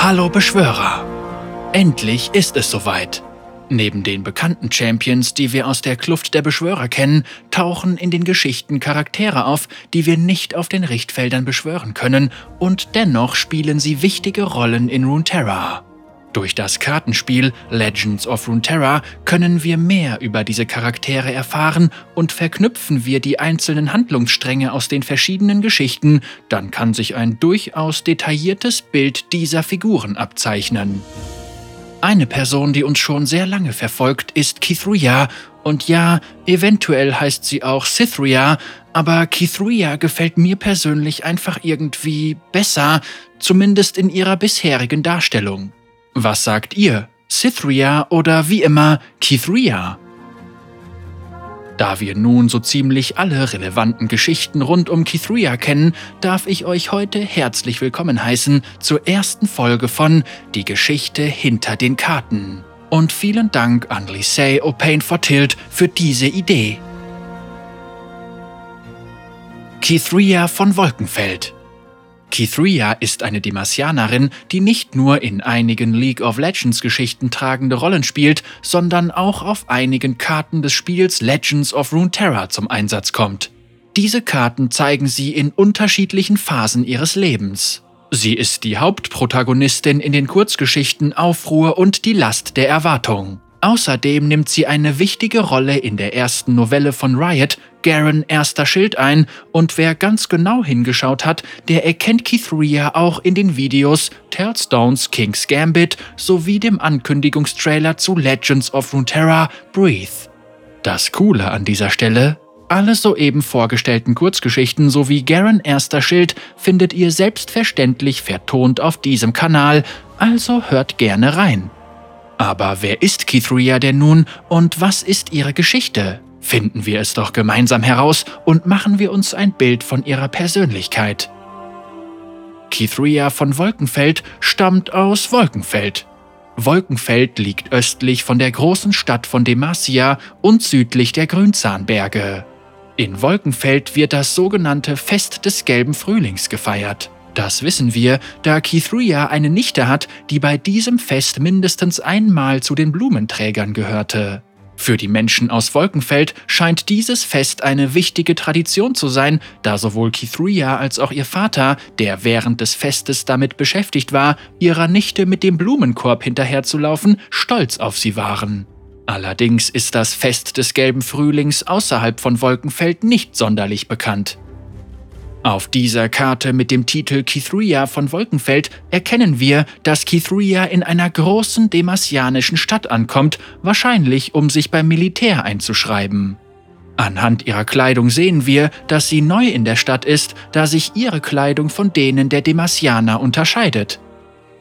Hallo Beschwörer! Endlich ist es soweit. Neben den bekannten Champions, die wir aus der Kluft der Beschwörer kennen, tauchen in den Geschichten Charaktere auf, die wir nicht auf den Richtfeldern beschwören können, und dennoch spielen sie wichtige Rollen in Runeterra. Durch das Kartenspiel Legends of Runeterra können wir mehr über diese Charaktere erfahren und verknüpfen wir die einzelnen Handlungsstränge aus den verschiedenen Geschichten, dann kann sich ein durchaus detailliertes Bild dieser Figuren abzeichnen. Eine Person, die uns schon sehr lange verfolgt, ist Kithria. Und ja, eventuell heißt sie auch Cythria, aber Kithria gefällt mir persönlich einfach irgendwie besser, zumindest in ihrer bisherigen Darstellung. Was sagt ihr? Cythria oder wie immer Kithria? Da wir nun so ziemlich alle relevanten Geschichten rund um Kithria kennen, darf ich euch heute herzlich willkommen heißen zur ersten Folge von Die Geschichte hinter den Karten. Und vielen Dank an Lisey O'Pain for Tilt für diese Idee. Kithria von Wolkenfeld Kithria ist eine Demasianerin, die nicht nur in einigen League of Legends Geschichten tragende Rollen spielt, sondern auch auf einigen Karten des Spiels Legends of Runeterra zum Einsatz kommt. Diese Karten zeigen sie in unterschiedlichen Phasen ihres Lebens. Sie ist die Hauptprotagonistin in den Kurzgeschichten Aufruhr und die Last der Erwartung. Außerdem nimmt sie eine wichtige Rolle in der ersten Novelle von Riot, Garen erster Schild ein, und wer ganz genau hingeschaut hat, der erkennt Kithria auch in den Videos Tellstones King's Gambit sowie dem Ankündigungstrailer zu Legends of Runeterra Breathe. Das Coole an dieser Stelle, alle soeben vorgestellten Kurzgeschichten sowie Garen erster Schild findet ihr selbstverständlich vertont auf diesem Kanal, also hört gerne rein. Aber wer ist Kithria denn nun und was ist ihre Geschichte? Finden wir es doch gemeinsam heraus und machen wir uns ein Bild von ihrer Persönlichkeit. Kithria von Wolkenfeld stammt aus Wolkenfeld. Wolkenfeld liegt östlich von der großen Stadt von Demacia und südlich der Grünzahnberge. In Wolkenfeld wird das sogenannte Fest des gelben Frühlings gefeiert. Das wissen wir, da Kithria eine Nichte hat, die bei diesem Fest mindestens einmal zu den Blumenträgern gehörte. Für die Menschen aus Wolkenfeld scheint dieses Fest eine wichtige Tradition zu sein, da sowohl Kithria als auch ihr Vater, der während des Festes damit beschäftigt war, ihrer Nichte mit dem Blumenkorb hinterherzulaufen, stolz auf sie waren. Allerdings ist das Fest des gelben Frühlings außerhalb von Wolkenfeld nicht sonderlich bekannt. Auf dieser Karte mit dem Titel Kithria von Wolkenfeld erkennen wir, dass Kithria in einer großen demasianischen Stadt ankommt, wahrscheinlich um sich beim Militär einzuschreiben. Anhand ihrer Kleidung sehen wir, dass sie neu in der Stadt ist, da sich ihre Kleidung von denen der Demasianer unterscheidet.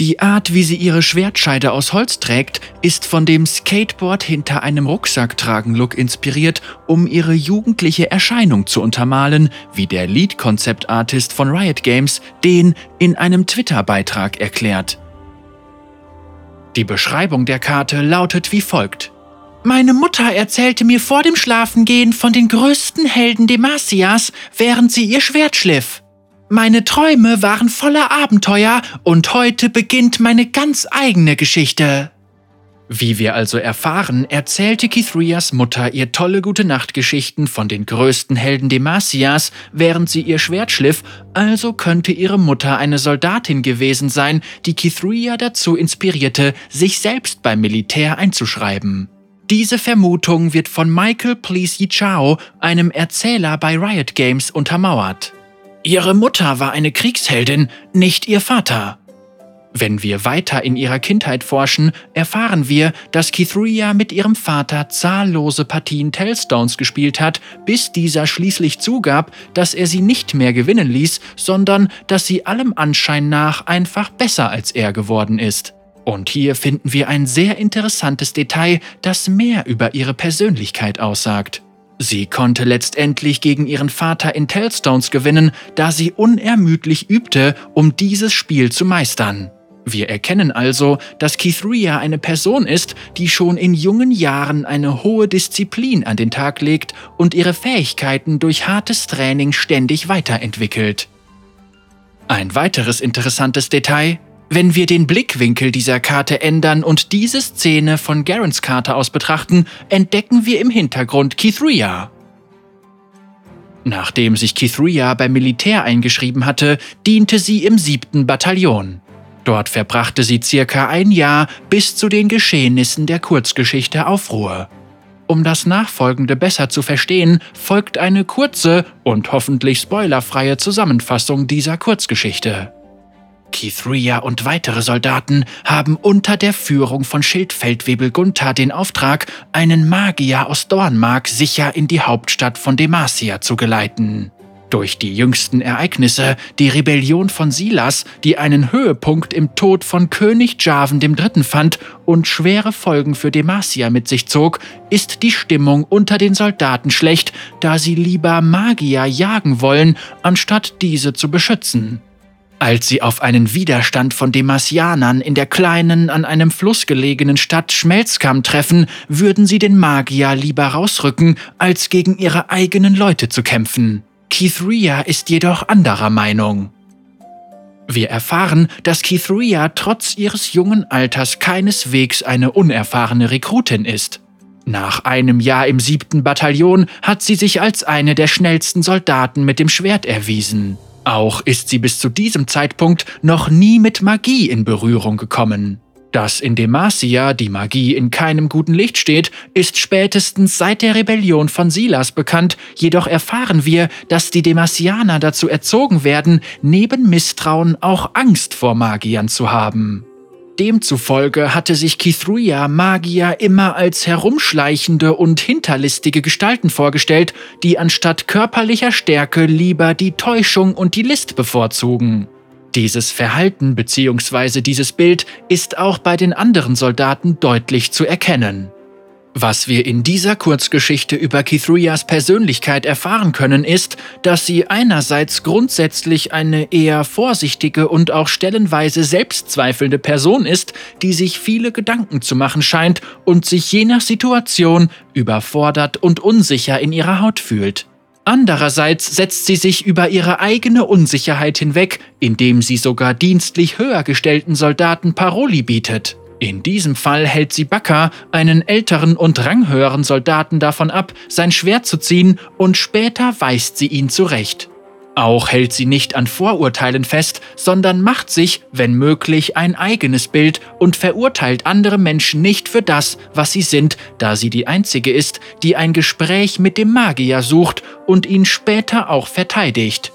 Die Art, wie sie ihre Schwertscheide aus Holz trägt, ist von dem Skateboard hinter einem Rucksack tragen Look inspiriert, um ihre jugendliche Erscheinung zu untermalen, wie der Lead-Concept-Artist von Riot Games den in einem Twitter-Beitrag erklärt. Die Beschreibung der Karte lautet wie folgt. Meine Mutter erzählte mir vor dem Schlafengehen von den größten Helden Demasias, während sie ihr Schwert schliff. Meine Träume waren voller Abenteuer und heute beginnt meine ganz eigene Geschichte. Wie wir also erfahren, erzählte Kithrias Mutter ihr tolle gute Nachtgeschichten von den größten Helden Demasias, während sie ihr Schwert schliff, also könnte ihre Mutter eine Soldatin gewesen sein, die Kithria dazu inspirierte, sich selbst beim Militär einzuschreiben. Diese Vermutung wird von Michael Pleasey Chao, einem Erzähler bei Riot Games, untermauert. Ihre Mutter war eine Kriegsheldin, nicht ihr Vater. Wenn wir weiter in ihrer Kindheit forschen, erfahren wir, dass Kithria mit ihrem Vater zahllose Partien Tellstones gespielt hat, bis dieser schließlich zugab, dass er sie nicht mehr gewinnen ließ, sondern dass sie allem Anschein nach einfach besser als er geworden ist. Und hier finden wir ein sehr interessantes Detail, das mehr über ihre Persönlichkeit aussagt. Sie konnte letztendlich gegen ihren Vater in Tellstones gewinnen, da sie unermüdlich übte, um dieses Spiel zu meistern. Wir erkennen also, dass Kithria eine Person ist, die schon in jungen Jahren eine hohe Disziplin an den Tag legt und ihre Fähigkeiten durch hartes Training ständig weiterentwickelt. Ein weiteres interessantes Detail, Wenn wir den Blickwinkel dieser Karte ändern und diese Szene von Garens Karte aus betrachten, entdecken wir im Hintergrund Kithria. Nachdem sich Kithria beim Militär eingeschrieben hatte, diente sie im siebten Bataillon. Dort verbrachte sie circa ein Jahr bis zu den Geschehnissen der Kurzgeschichte Aufruhr. Um das Nachfolgende besser zu verstehen, folgt eine kurze und hoffentlich spoilerfreie Zusammenfassung dieser Kurzgeschichte. Kithria und weitere Soldaten haben unter der Führung von Schildfeldwebel Gunther den Auftrag, einen Magier aus Dornmark sicher in die Hauptstadt von Demacia zu geleiten. Durch die jüngsten Ereignisse, die Rebellion von Silas, die einen Höhepunkt im Tod von König Jarvan III. fand und schwere Folgen für Demacia mit sich zog, ist die Stimmung unter den Soldaten schlecht, da sie lieber Magier jagen wollen, anstatt diese zu beschützen. Als sie auf einen Widerstand von Demasianern in der kleinen, an einem Fluss gelegenen Stadt Schmelzkam treffen, würden sie den Magier lieber rausrücken, als gegen ihre eigenen Leute zu kämpfen. Keith Rhea ist jedoch anderer Meinung. Wir erfahren, dass Keith Rhea trotz ihres jungen Alters keineswegs eine unerfahrene Rekrutin ist. Nach einem Jahr im siebten Bataillon hat sie sich als eine der schnellsten Soldaten mit dem Schwert erwiesen. Auch ist sie bis zu diesem Zeitpunkt noch nie mit Magie in Berührung gekommen. Dass in Demacia die Magie in keinem guten Licht steht, ist spätestens seit der Rebellion von Silas bekannt, jedoch erfahren wir, dass die Demacianer dazu erzogen werden, neben Misstrauen auch Angst vor Magiern zu haben. Demzufolge hatte sich Kithruia Magier immer als herumschleichende und hinterlistige Gestalten vorgestellt, die anstatt körperlicher Stärke lieber die Täuschung und die List bevorzugen. Dieses Verhalten bzw. dieses Bild ist auch bei den anderen Soldaten deutlich zu erkennen. Was wir in dieser Kurzgeschichte über Kithruyas Persönlichkeit erfahren können, ist, dass sie einerseits grundsätzlich eine eher vorsichtige und auch stellenweise selbstzweifelnde Person ist, die sich viele Gedanken zu machen scheint und sich je nach Situation überfordert und unsicher in ihrer Haut fühlt. Andererseits setzt sie sich über ihre eigene Unsicherheit hinweg, indem sie sogar dienstlich höher gestellten Soldaten Paroli bietet. In diesem Fall hält sie Bakka, einen älteren und ranghöheren Soldaten, davon ab, sein Schwert zu ziehen und später weist sie ihn zurecht. Auch hält sie nicht an Vorurteilen fest, sondern macht sich, wenn möglich, ein eigenes Bild und verurteilt andere Menschen nicht für das, was sie sind, da sie die Einzige ist, die ein Gespräch mit dem Magier sucht und ihn später auch verteidigt.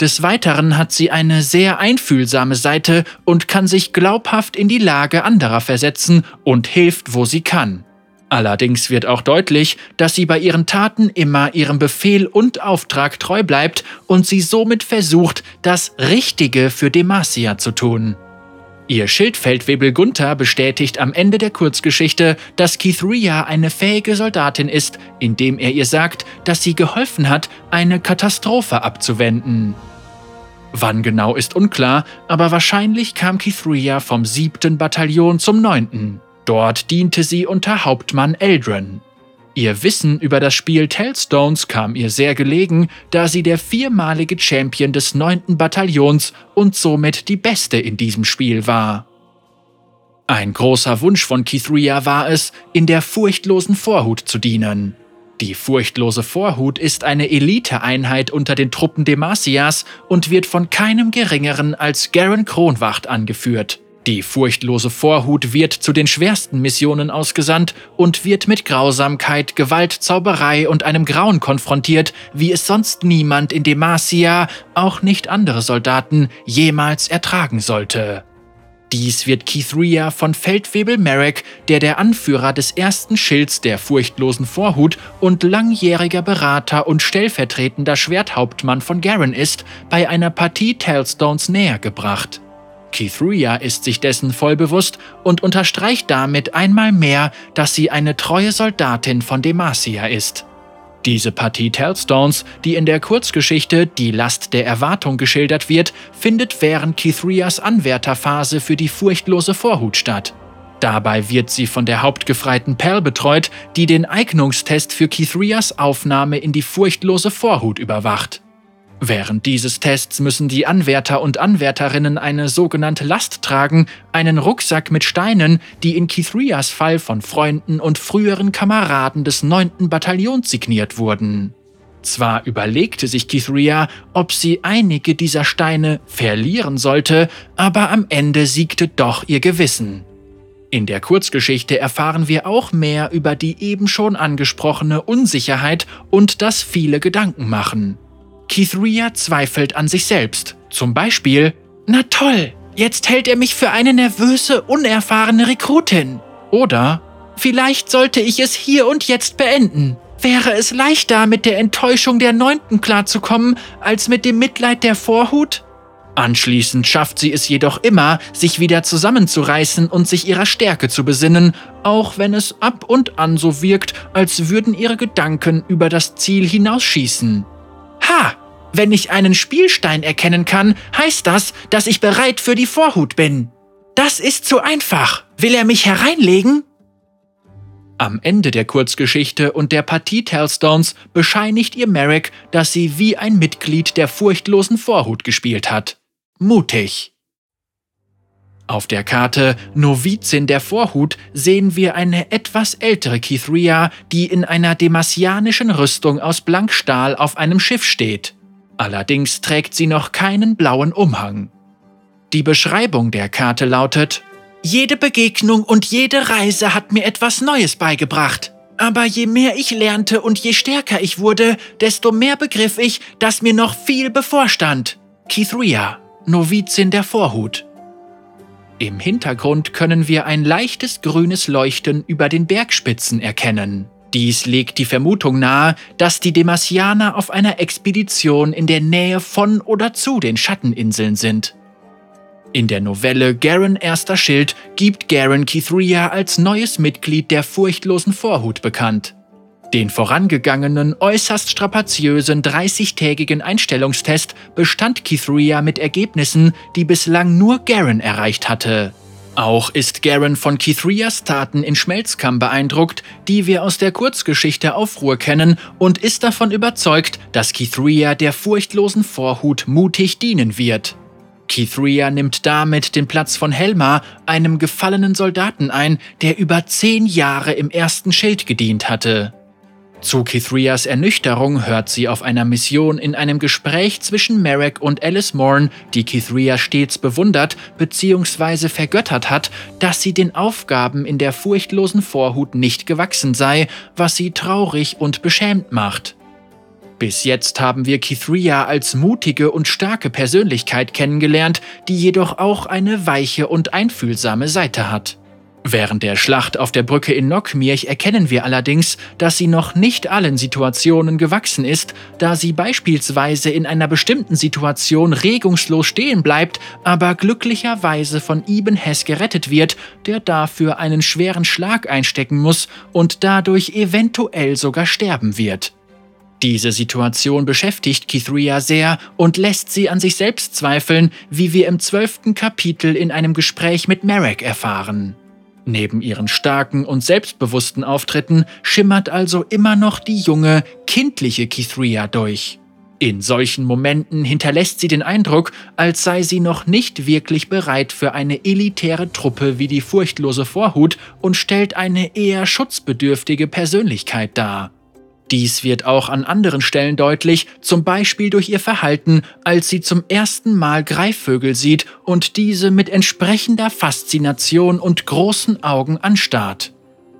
Des Weiteren hat sie eine sehr einfühlsame Seite und kann sich glaubhaft in die Lage anderer versetzen und hilft, wo sie kann. Allerdings wird auch deutlich, dass sie bei ihren Taten immer ihrem Befehl und Auftrag treu bleibt und sie somit versucht, das Richtige für Demacia zu tun. Ihr Schildfeldwebel Gunther bestätigt am Ende der Kurzgeschichte, dass Keith Rhea eine fähige Soldatin ist, indem er ihr sagt, dass sie geholfen hat, eine Katastrophe abzuwenden. Wann genau ist unklar, aber wahrscheinlich kam Kithria vom 7. Bataillon zum 9. Dort diente sie unter Hauptmann Eldrin. Ihr Wissen über das Spiel Tellstones kam ihr sehr gelegen, da sie der viermalige Champion des 9. Bataillons und somit die Beste in diesem Spiel war. Ein großer Wunsch von Kithria war es, in der furchtlosen Vorhut zu dienen. Die furchtlose Vorhut ist eine Eliteeinheit unter den Truppen Demasias und wird von keinem Geringeren als Garen Kronwacht angeführt. Die furchtlose Vorhut wird zu den schwersten Missionen ausgesandt und wird mit Grausamkeit, Gewalt, Zauberei und einem Grauen konfrontiert, wie es sonst niemand in Demacia, auch nicht andere Soldaten, jemals ertragen sollte. Dies wird Keith Rhea von Feldwebel Merrick, der der Anführer des ersten Schilds der furchtlosen Vorhut und langjähriger Berater und stellvertretender Schwerthauptmann von Garen ist, bei einer Partie Tellstones näher gebracht. Keith Rhea ist sich dessen voll bewusst und unterstreicht damit einmal mehr, dass sie eine treue Soldatin von Demacia ist. Diese Partie Tellstones, die in der Kurzgeschichte Die Last der Erwartung geschildert wird, findet während Kithrias Anwärterphase für die furchtlose Vorhut statt. Dabei wird sie von der Hauptgefreiten Pell betreut, die den Eignungstest für Kithrias Aufnahme in die furchtlose Vorhut überwacht. Während dieses Tests müssen die Anwärter und Anwärterinnen eine sogenannte Last tragen, einen Rucksack mit Steinen, die in Kithrias Fall von Freunden und früheren Kameraden des 9. Bataillons signiert wurden. Zwar überlegte sich Kithria, ob sie einige dieser Steine verlieren sollte, aber am Ende siegte doch ihr Gewissen. In der Kurzgeschichte erfahren wir auch mehr über die eben schon angesprochene Unsicherheit und das viele Gedanken machen. Kithria zweifelt an sich selbst. Zum Beispiel, na toll, jetzt hält er mich für eine nervöse, unerfahrene Rekrutin. Oder, vielleicht sollte ich es hier und jetzt beenden. Wäre es leichter, mit der Enttäuschung der Neunten klarzukommen, als mit dem Mitleid der Vorhut? Anschließend schafft sie es jedoch immer, sich wieder zusammenzureißen und sich ihrer Stärke zu besinnen, auch wenn es ab und an so wirkt, als würden ihre Gedanken über das Ziel hinausschießen. Ha! Wenn ich einen Spielstein erkennen kann, heißt das, dass ich bereit für die Vorhut bin. Das ist zu einfach. Will er mich hereinlegen? Am Ende der Kurzgeschichte und der Partie Tellstones bescheinigt ihr Merrick, dass sie wie ein Mitglied der furchtlosen Vorhut gespielt hat. Mutig. Auf der Karte Novizin der Vorhut sehen wir eine etwas ältere Kithria, die in einer demasianischen Rüstung aus Blankstahl auf einem Schiff steht. Allerdings trägt sie noch keinen blauen Umhang. Die Beschreibung der Karte lautet, jede Begegnung und jede Reise hat mir etwas Neues beigebracht. Aber je mehr ich lernte und je stärker ich wurde, desto mehr begriff ich, dass mir noch viel bevorstand. Kithria, Novizin der Vorhut. Im Hintergrund können wir ein leichtes grünes Leuchten über den Bergspitzen erkennen. Dies legt die Vermutung nahe, dass die Demasianer auf einer Expedition in der Nähe von oder zu den Schatteninseln sind. In der Novelle Garen Erster Schild gibt Garen Kithria als neues Mitglied der furchtlosen Vorhut bekannt. Den vorangegangenen, äußerst strapaziösen 30-tägigen Einstellungstest bestand Kithria mit Ergebnissen, die bislang nur Garen erreicht hatte. Auch ist Garen von Kithrias Taten in Schmelzkamm beeindruckt, die wir aus der Kurzgeschichte Aufruhr kennen, und ist davon überzeugt, dass Kithria der furchtlosen Vorhut mutig dienen wird. Kithria nimmt damit den Platz von Helma, einem gefallenen Soldaten ein, der über zehn Jahre im ersten Schild gedient hatte. Zu Kithrias Ernüchterung hört sie auf einer Mission in einem Gespräch zwischen Marek und Alice Morn, die Kithria stets bewundert bzw. vergöttert hat, dass sie den Aufgaben in der furchtlosen Vorhut nicht gewachsen sei, was sie traurig und beschämt macht. Bis jetzt haben wir Kithria als mutige und starke Persönlichkeit kennengelernt, die jedoch auch eine weiche und einfühlsame Seite hat. Während der Schlacht auf der Brücke in Nockmirch erkennen wir allerdings, dass sie noch nicht allen Situationen gewachsen ist, da sie beispielsweise in einer bestimmten Situation regungslos stehen bleibt, aber glücklicherweise von Ibn Hess gerettet wird, der dafür einen schweren Schlag einstecken muss und dadurch eventuell sogar sterben wird. Diese Situation beschäftigt Kithria sehr und lässt sie an sich selbst zweifeln, wie wir im zwölften Kapitel in einem Gespräch mit Marek erfahren. Neben ihren starken und selbstbewussten Auftritten schimmert also immer noch die junge, kindliche Kithria durch. In solchen Momenten hinterlässt sie den Eindruck, als sei sie noch nicht wirklich bereit für eine elitäre Truppe wie die furchtlose Vorhut und stellt eine eher schutzbedürftige Persönlichkeit dar. Dies wird auch an anderen Stellen deutlich, zum Beispiel durch ihr Verhalten, als sie zum ersten Mal Greifvögel sieht und diese mit entsprechender Faszination und großen Augen anstarrt.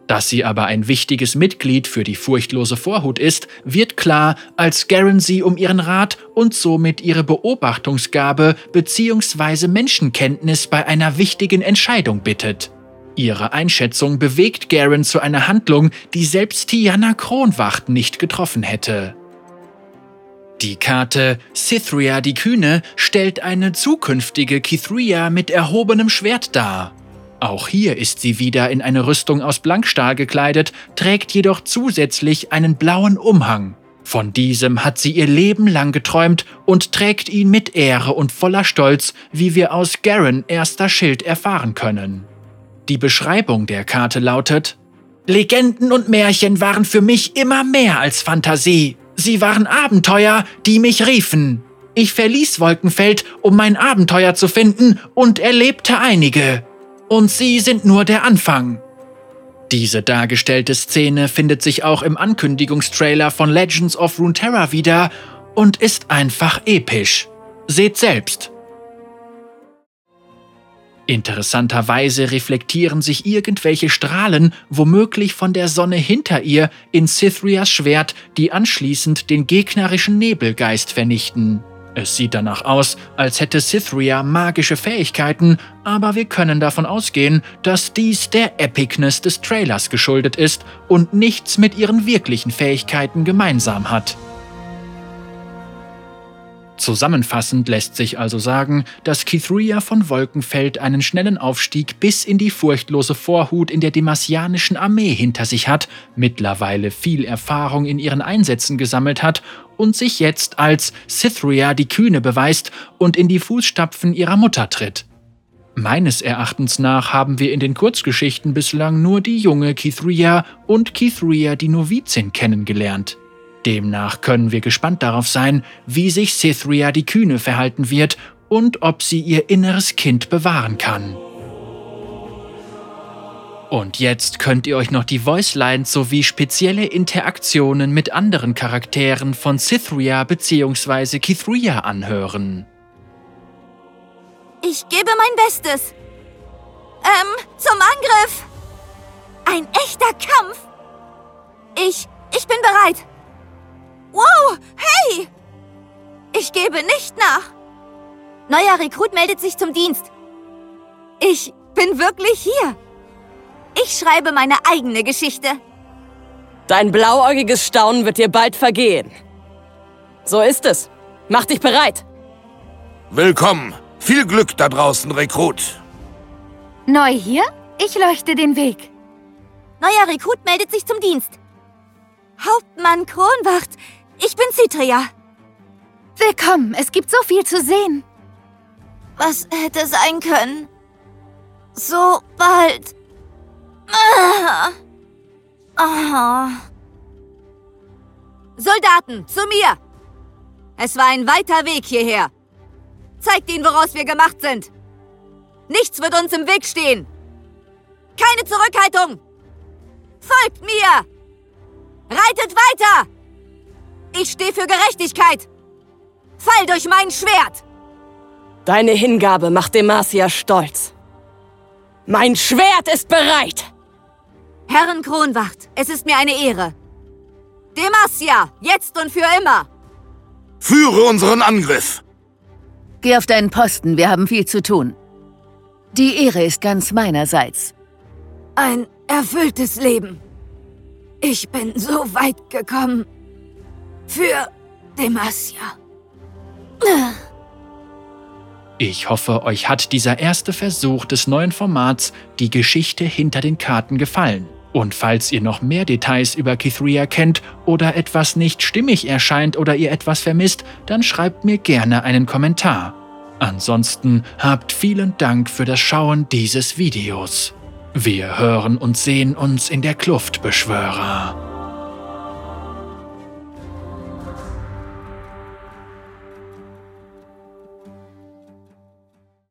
Dass sie aber ein wichtiges Mitglied für die furchtlose Vorhut ist, wird klar, als Garen sie um ihren Rat und somit ihre Beobachtungsgabe bzw. Menschenkenntnis bei einer wichtigen Entscheidung bittet. Ihre Einschätzung bewegt Garen zu einer Handlung, die selbst Tiana Kronwacht nicht getroffen hätte. Die Karte Cythria die Kühne stellt eine zukünftige Kithria mit erhobenem Schwert dar. Auch hier ist sie wieder in eine Rüstung aus Blankstahl gekleidet, trägt jedoch zusätzlich einen blauen Umhang. Von diesem hat sie ihr Leben lang geträumt und trägt ihn mit Ehre und voller Stolz, wie wir aus Garen erster Schild erfahren können. Die Beschreibung der Karte lautet, Legenden und Märchen waren für mich immer mehr als Fantasie. Sie waren Abenteuer, die mich riefen. Ich verließ Wolkenfeld, um mein Abenteuer zu finden und erlebte einige. Und sie sind nur der Anfang. Diese dargestellte Szene findet sich auch im Ankündigungstrailer von Legends of Runeterra wieder und ist einfach episch. Seht selbst. Interessanterweise reflektieren sich irgendwelche Strahlen, womöglich von der Sonne hinter ihr, in Cythrias Schwert, die anschließend den gegnerischen Nebelgeist vernichten. Es sieht danach aus, als hätte Cythria magische Fähigkeiten, aber wir können davon ausgehen, dass dies der Epicness des Trailers geschuldet ist und nichts mit ihren wirklichen Fähigkeiten gemeinsam hat. Zusammenfassend lässt sich also sagen, dass Kithria von Wolkenfeld einen schnellen Aufstieg bis in die furchtlose Vorhut in der demasianischen Armee hinter sich hat, mittlerweile viel Erfahrung in ihren Einsätzen gesammelt hat und sich jetzt als Cythria die Kühne beweist und in die Fußstapfen ihrer Mutter tritt. Meines Erachtens nach haben wir in den Kurzgeschichten bislang nur die junge Kithria und Kithria die Novizin kennengelernt. Demnach können wir gespannt darauf sein, wie sich Cythria die Kühne verhalten wird und ob sie ihr inneres Kind bewahren kann. Und jetzt könnt ihr euch noch die Voicelines sowie spezielle Interaktionen mit anderen Charakteren von Cythria bzw. Kithria anhören. Ich gebe mein Bestes. Ähm, zum Angriff. Ein echter Kampf. Ich, ich bin bereit. Wow, hey! Ich gebe nicht nach. Neuer Rekrut meldet sich zum Dienst. Ich bin wirklich hier. Ich schreibe meine eigene Geschichte. Dein blauäugiges Staunen wird dir bald vergehen. So ist es. Mach dich bereit. Willkommen. Viel Glück da draußen, Rekrut. Neu hier? Ich leuchte den Weg. Neuer Rekrut meldet sich zum Dienst. Hauptmann Kronwacht, ich bin Citria. Willkommen, es gibt so viel zu sehen. Was hätte sein können? So bald. Ah. Ah. Soldaten, zu mir! Es war ein weiter Weg hierher. Zeigt ihnen, woraus wir gemacht sind. Nichts wird uns im Weg stehen. Keine Zurückhaltung! Folgt mir! Reitet weiter! Ich stehe für Gerechtigkeit! Fall durch mein Schwert! Deine Hingabe macht Demacia stolz. Mein Schwert ist bereit! Herren Kronwacht, es ist mir eine Ehre. Demacia, jetzt und für immer! Führe unseren Angriff! Geh auf deinen Posten, wir haben viel zu tun. Die Ehre ist ganz meinerseits. Ein erfülltes Leben. Ich bin so weit gekommen. Für Demacia. Ich hoffe, euch hat dieser erste Versuch des neuen Formats Die Geschichte hinter den Karten gefallen. Und falls ihr noch mehr Details über Kithria kennt oder etwas nicht stimmig erscheint oder ihr etwas vermisst, dann schreibt mir gerne einen Kommentar. Ansonsten habt vielen Dank für das Schauen dieses Videos. Wir hören und sehen uns in der Kluftbeschwörer.